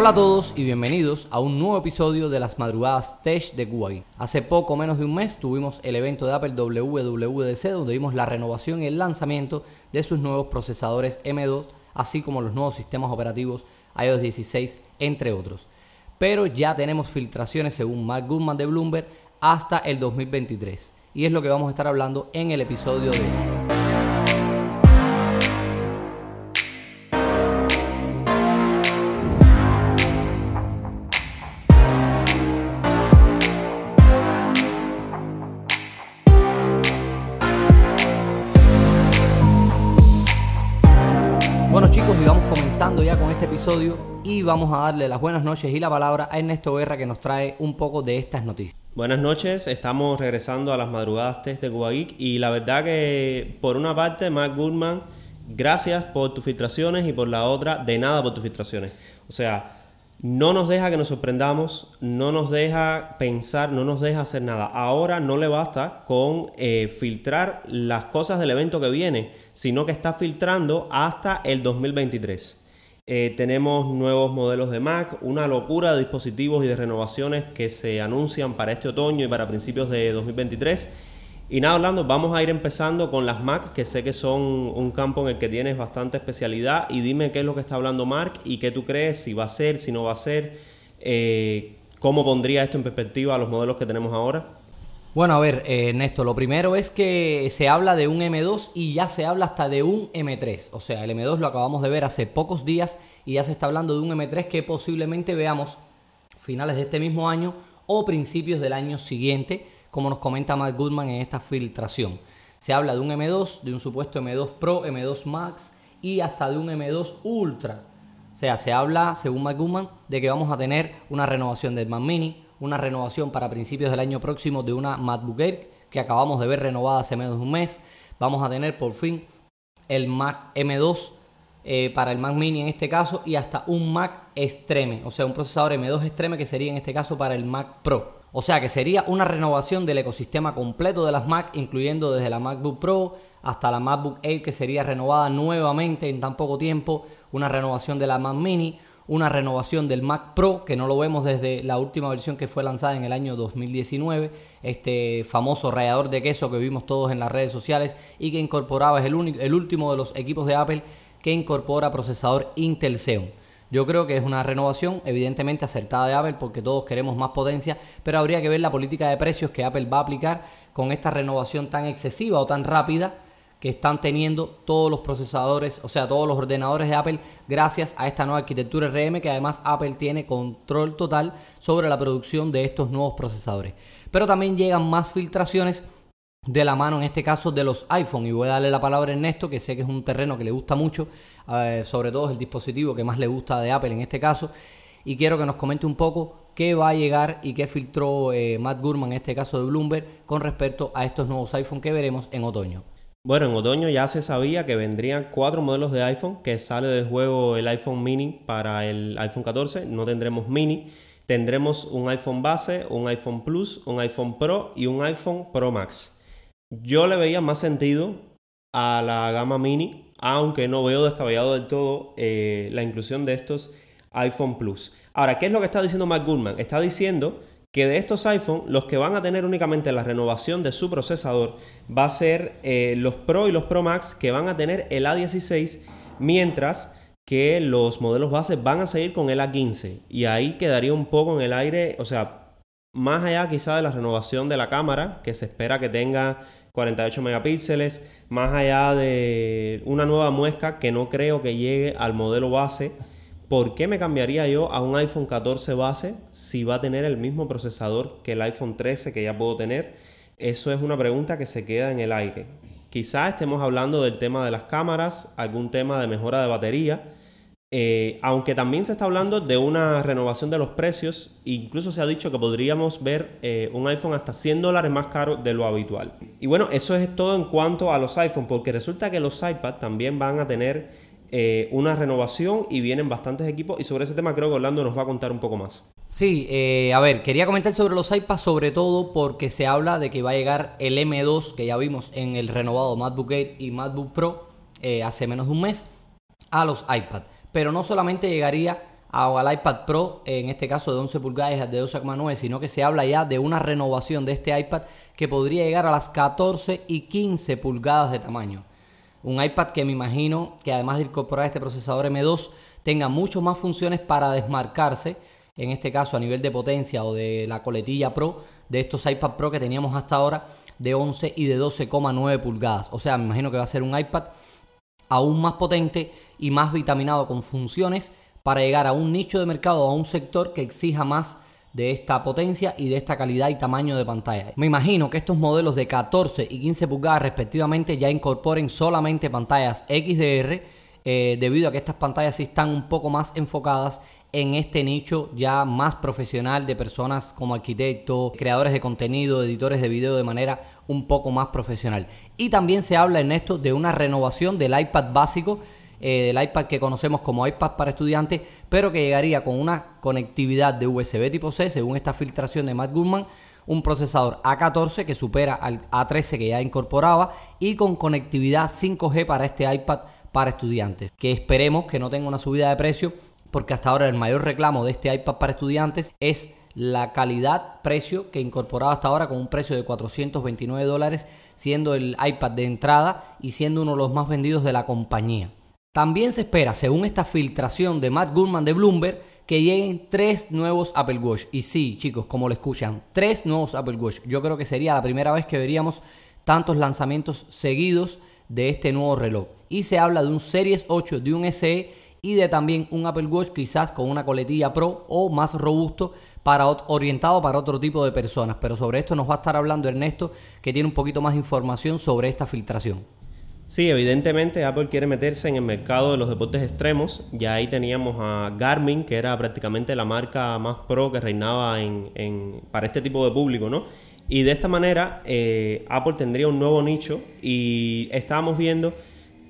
Hola a todos y bienvenidos a un nuevo episodio de las madrugadas Tech de Cuba Hace poco menos de un mes tuvimos el evento de Apple WWDC donde vimos la renovación y el lanzamiento de sus nuevos procesadores M2, así como los nuevos sistemas operativos iOS 16, entre otros. Pero ya tenemos filtraciones según Matt Goodman de Bloomberg hasta el 2023 y es lo que vamos a estar hablando en el episodio de hoy. Ya con este episodio y vamos a darle las buenas noches y la palabra a Ernesto Guerra que nos trae un poco de estas noticias. Buenas noches, estamos regresando a las madrugadas test de Cuba y la verdad que por una parte, Mark Goodman, gracias por tus filtraciones y por la otra, de nada por tus filtraciones. O sea, no nos deja que nos sorprendamos, no nos deja pensar, no nos deja hacer nada. Ahora no le basta con eh, filtrar las cosas del evento que viene, sino que está filtrando hasta el 2023. Eh, tenemos nuevos modelos de Mac, una locura de dispositivos y de renovaciones que se anuncian para este otoño y para principios de 2023. Y nada, hablando, vamos a ir empezando con las Mac, que sé que son un campo en el que tienes bastante especialidad. Y dime qué es lo que está hablando Mark y qué tú crees, si va a ser, si no va a ser, eh, cómo pondría esto en perspectiva a los modelos que tenemos ahora. Bueno, a ver, eh, Néstor, lo primero es que se habla de un M2 y ya se habla hasta de un M3. O sea, el M2 lo acabamos de ver hace pocos días y ya se está hablando de un M3 que posiblemente veamos finales de este mismo año o principios del año siguiente, como nos comenta Matt Goodman en esta filtración. Se habla de un M2, de un supuesto M2 Pro, M2 Max y hasta de un M2 Ultra. O sea, se habla, según Matt Goodman, de que vamos a tener una renovación del Mac Mini, una renovación para principios del año próximo de una MacBook Air que acabamos de ver renovada hace menos de un mes. Vamos a tener por fin el Mac M2 eh, para el Mac Mini en este caso y hasta un Mac Extreme, o sea, un procesador M2 Extreme que sería en este caso para el Mac Pro. O sea que sería una renovación del ecosistema completo de las Mac, incluyendo desde la MacBook Pro hasta la MacBook Air que sería renovada nuevamente en tan poco tiempo, una renovación de la Mac Mini, una renovación del Mac Pro, que no lo vemos desde la última versión que fue lanzada en el año 2019, este famoso rallador de queso que vimos todos en las redes sociales y que incorporaba, es el, único, el último de los equipos de Apple que incorpora procesador Intel Xeon. Yo creo que es una renovación evidentemente acertada de Apple porque todos queremos más potencia, pero habría que ver la política de precios que Apple va a aplicar con esta renovación tan excesiva o tan rápida que están teniendo todos los procesadores, o sea, todos los ordenadores de Apple gracias a esta nueva arquitectura RM que además Apple tiene control total sobre la producción de estos nuevos procesadores. Pero también llegan más filtraciones de la mano en este caso de los iPhone y voy a darle la palabra a Ernesto que sé que es un terreno que le gusta mucho, eh, sobre todo el dispositivo que más le gusta de Apple en este caso y quiero que nos comente un poco qué va a llegar y qué filtró eh, Matt Gurman en este caso de Bloomberg con respecto a estos nuevos iPhone que veremos en otoño. Bueno, en otoño ya se sabía que vendrían cuatro modelos de iPhone, que sale del juego el iPhone mini para el iPhone 14, no tendremos mini, tendremos un iPhone base, un iPhone Plus, un iPhone Pro y un iPhone Pro Max. Yo le veía más sentido a la gama mini, aunque no veo descabellado del todo eh, la inclusión de estos iPhone Plus. Ahora, ¿qué es lo que está diciendo Mark? Está diciendo que de estos iPhone, los que van a tener únicamente la renovación de su procesador va a ser eh, los Pro y los Pro Max que van a tener el A16, mientras que los modelos base van a seguir con el A15. Y ahí quedaría un poco en el aire, o sea, más allá quizá de la renovación de la cámara, que se espera que tenga 48 megapíxeles, más allá de una nueva muesca que no creo que llegue al modelo base ¿Por qué me cambiaría yo a un iPhone 14 base si va a tener el mismo procesador que el iPhone 13 que ya puedo tener? Eso es una pregunta que se queda en el aire. Quizás estemos hablando del tema de las cámaras, algún tema de mejora de batería, eh, aunque también se está hablando de una renovación de los precios, incluso se ha dicho que podríamos ver eh, un iPhone hasta 100 dólares más caro de lo habitual. Y bueno, eso es todo en cuanto a los iPhones, porque resulta que los iPad también van a tener eh, una renovación y vienen bastantes equipos y sobre ese tema creo que Orlando nos va a contar un poco más. Sí, a ver, quería comentar sobre los iPads sobre todo porque se habla de que va a llegar el M2 que ya vimos en el renovado MacBook Air y MacBook Pro hace menos de un mes a los iPads. Pero no solamente llegaría al iPad Pro, en este caso de 11 pulgadas de 12,9, sino que se habla ya de una renovación de este iPad que podría llegar a las 14 y 15 pulgadas de tamaño. Un iPad que me imagino que además de incorporar este procesador M2 tenga muchas más funciones para desmarcarse, en este caso a nivel de potencia o de la coletilla Pro de estos iPad Pro que teníamos hasta ahora de 11 y de 12,9 pulgadas. O sea, me imagino que va a ser un iPad aún más potente y más vitaminado con funciones para llegar a un nicho de mercado, a un sector que exija más de esta potencia y de esta calidad y tamaño de pantalla. Me imagino que estos modelos de 14 y 15 pulgadas respectivamente ya incorporen solamente pantallas XDR eh, debido a que estas pantallas sí están un poco más enfocadas en este nicho ya más profesional de personas como arquitectos, creadores de contenido, editores de video de manera un poco más profesional. Y también se habla en esto de una renovación del iPad básico eh, del iPad que conocemos como iPad para estudiantes, pero que llegaría con una conectividad de USB tipo C, según esta filtración de Matt Goodman, un procesador A14 que supera al A13 que ya incorporaba y con conectividad 5G para este iPad para estudiantes, que esperemos que no tenga una subida de precio, porque hasta ahora el mayor reclamo de este iPad para estudiantes es la calidad-precio que incorporaba hasta ahora con un precio de 429 dólares, siendo el iPad de entrada y siendo uno de los más vendidos de la compañía. También se espera, según esta filtración de Matt Goodman de Bloomberg, que lleguen tres nuevos Apple Watch. Y sí, chicos, como lo escuchan, tres nuevos Apple Watch. Yo creo que sería la primera vez que veríamos tantos lanzamientos seguidos de este nuevo reloj. Y se habla de un Series 8, de un SE y de también un Apple Watch quizás con una coletilla Pro o más robusto para orientado para otro tipo de personas. Pero sobre esto nos va a estar hablando Ernesto, que tiene un poquito más de información sobre esta filtración. Sí, evidentemente Apple quiere meterse en el mercado de los deportes extremos. Ya ahí teníamos a Garmin, que era prácticamente la marca más pro que reinaba en, para este tipo de público, ¿no? Y de esta manera eh, Apple tendría un nuevo nicho y estábamos viendo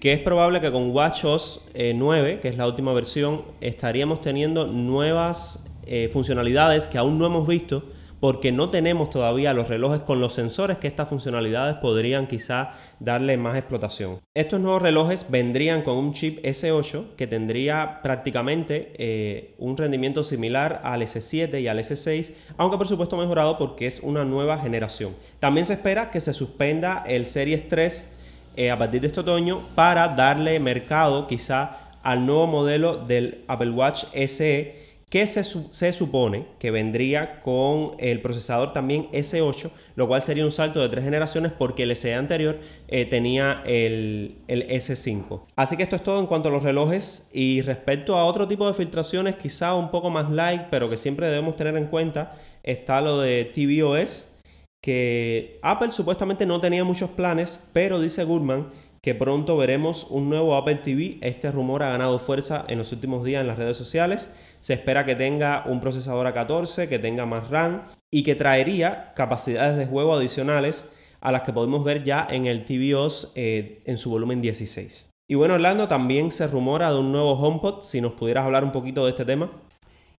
que es probable que con WatchOS 9, eh, que es la última versión, estaríamos teniendo nuevas eh, funcionalidades que aún no hemos visto porque no tenemos todavía los relojes con los sensores que estas funcionalidades podrían quizá darle más explotación. Estos nuevos relojes vendrían con un chip S8 que tendría prácticamente eh, un rendimiento similar al S7 y al S6, aunque por supuesto mejorado porque es una nueva generación. También se espera que se suspenda el Series 3 eh, a partir de este otoño para darle mercado quizá al nuevo modelo del Apple Watch SE que se, se, supone que vendría con el procesador también S8, lo cual sería un salto de tres generaciones porque el SE anterior eh, tenía el, el, S5. Así que esto es todo en cuanto a los relojes y respecto a otro tipo de filtraciones quizá un poco más light, pero que siempre debemos tener en cuenta, está lo de tvOS, que Apple supuestamente no tenía muchos planes, pero dice Goodman pronto veremos un nuevo Apple TV. Este rumor ha ganado fuerza en los últimos días en las redes sociales. Se espera que tenga un procesador A14, que tenga más RAM y que traería capacidades de juego adicionales a las que podemos ver ya en el tvOS eh, en su volumen 16. Y bueno, Orlando, también se rumora de un nuevo HomePod. Si nos pudieras hablar un poquito de este tema.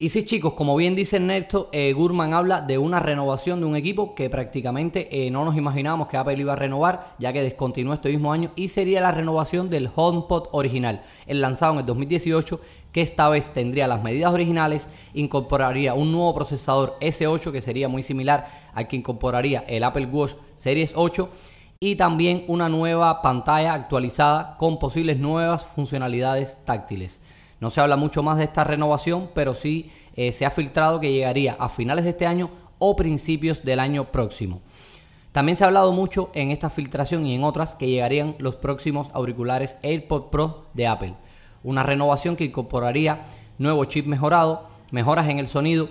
Y sí, chicos, como bien dice Ernesto, eh, Gurman habla de una renovación de un equipo que prácticamente eh, no nos imaginábamos que Apple iba a renovar, ya que descontinuó este mismo año, y sería la renovación del HomePod original, el lanzado en el 2018, que esta vez tendría las medidas originales, incorporaría un nuevo procesador S8, que sería muy similar al que incorporaría el Apple Watch Series 8, y también una nueva pantalla actualizada con posibles nuevas funcionalidades táctiles. No se habla mucho más de esta renovación, pero sí eh, se ha filtrado que llegaría a finales de este año o principios del año próximo. También se ha hablado mucho en esta filtración y en otras que llegarían los próximos auriculares AirPod Pro de Apple. Una renovación que incorporaría nuevo chip mejorado, mejoras en el sonido.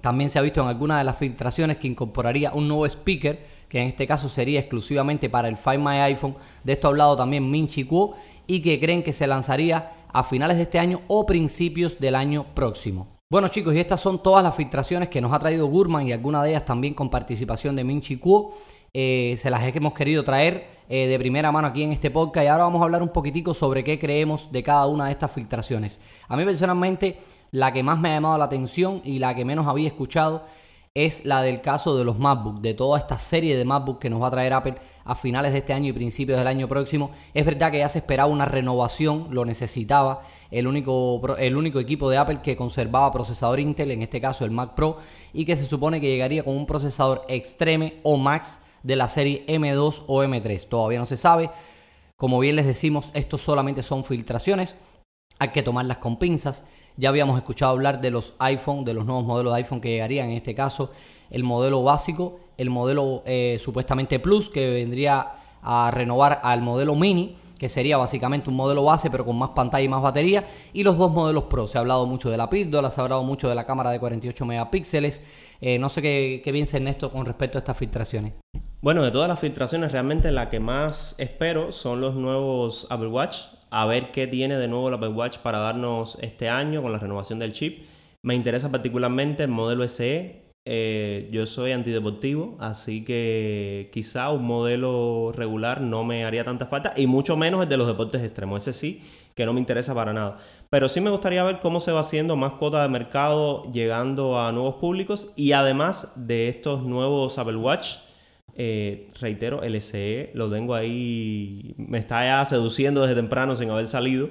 También se ha visto en algunas de las filtraciones que incorporaría un nuevo speaker, que en este caso sería exclusivamente para el Find My iPhone. De esto ha hablado también Min Chi Kuo y que creen que se lanzaría a finales de este año o principios del año próximo. Bueno chicos, y estas son todas las filtraciones que nos ha traído Gurman y algunas de ellas también con participación de Minchi Kuo. Eh, se las hemos querido traer eh, de primera mano aquí en este podcast y ahora vamos a hablar un poquitico sobre qué creemos de cada una de estas filtraciones. A mí personalmente la que más me ha llamado la atención y la que menos había escuchado es la del caso de los MacBook, de toda esta serie de MacBook que nos va a traer Apple a finales de este año y principios del año próximo. Es verdad que ya se esperaba una renovación, lo necesitaba el único, el único equipo de Apple que conservaba procesador Intel, en este caso el Mac Pro, y que se supone que llegaría con un procesador Extreme o Max de la serie M2 o M3. Todavía no se sabe. Como bien les decimos, estos solamente son filtraciones. Hay que tomarlas con pinzas. Ya habíamos escuchado hablar de los iPhone, de los nuevos modelos de iPhone que llegarían, en este caso el modelo básico, el modelo eh, supuestamente Plus, que vendría a renovar al modelo Mini, que sería básicamente un modelo base pero con más pantalla y más batería, y los dos modelos Pro. Se ha hablado mucho de la píldora, se ha hablado mucho de la cámara de 48 megapíxeles. Eh, no sé qué, qué piensa Ernesto con respecto a estas filtraciones. Bueno, de todas las filtraciones, realmente la que más espero son los nuevos Apple Watch a ver qué tiene de nuevo el Apple Watch para darnos este año con la renovación del chip. Me interesa particularmente el modelo SE. Eh, yo soy antideportivo, así que quizá un modelo regular no me haría tanta falta, y mucho menos el de los deportes extremos. Ese sí, que no me interesa para nada. Pero sí me gustaría ver cómo se va haciendo más cuota de mercado llegando a nuevos públicos y además de estos nuevos Apple Watch eh, reitero, el SE lo tengo ahí, me está ya seduciendo desde temprano sin haber salido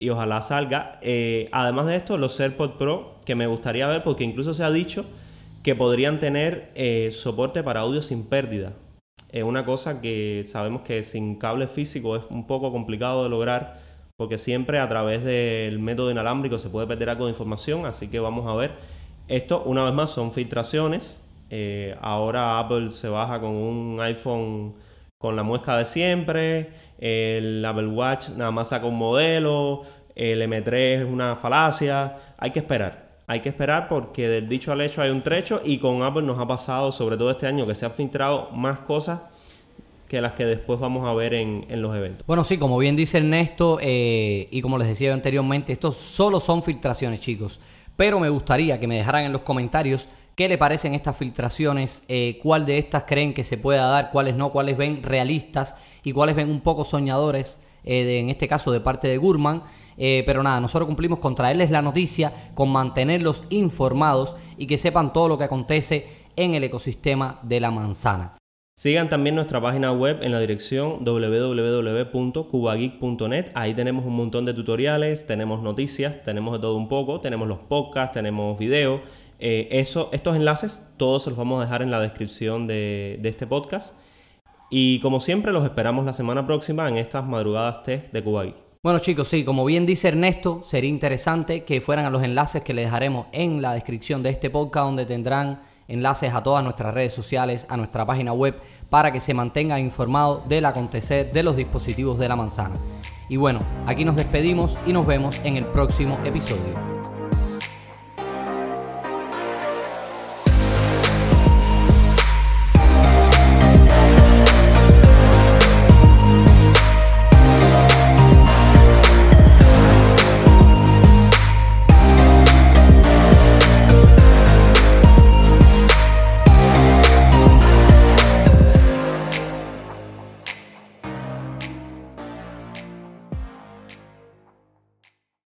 y ojalá salga. Eh, además de esto, los AirPods Pro que me gustaría ver porque incluso se ha dicho que podrían tener eh, soporte para audio sin pérdida. Es una cosa que sabemos que sin cable físico es un poco complicado de lograr porque siempre a través del método inalámbrico se puede perder algo de información, así que vamos a ver. Esto, una vez más, son filtraciones eh, ahora Apple se baja con un iPhone con la muesca de siempre. El Apple Watch nada más saca un modelo. El M3 es una falacia. Hay que esperar. Hay que esperar porque del dicho al hecho hay un trecho y con Apple nos ha pasado, sobre todo este año, que se han filtrado más cosas que las que después vamos a ver en, los eventos. Bueno, sí, como bien dice Ernesto eh, y como les decía anteriormente, estos solo son filtraciones, chicos. Pero me gustaría que me dejaran en los comentarios ¿Qué le parecen estas filtraciones? Eh, ¿Cuál de estas creen que se pueda dar? ¿Cuáles no? ¿Cuáles ven realistas? ¿Y cuáles ven un poco soñadores? Eh, en este caso de parte de Gurman. Eh, pero nada, nosotros cumplimos con traerles la noticia, con mantenerlos informados y que sepan todo lo que acontece en el ecosistema de la manzana. Sigan también nuestra página web en la dirección www.cubageek.net. Ahí tenemos un montón de tutoriales, tenemos noticias, tenemos de todo un poco, tenemos los podcasts, tenemos videos eh, estos enlaces todos se los vamos a dejar en la descripción de, este podcast. Y como siempre, los esperamos la semana próxima en estas madrugadas test de Cuba Bueno chicos, sí, como bien dice Ernesto, sería interesante que fueran a los enlaces que les dejaremos en la descripción de este podcast, donde tendrán enlaces a todas nuestras redes sociales, a nuestra página web, para que se mantengan informados del acontecer de los dispositivos de la manzana. Y bueno, aquí nos despedimos y nos vemos en el próximo episodio.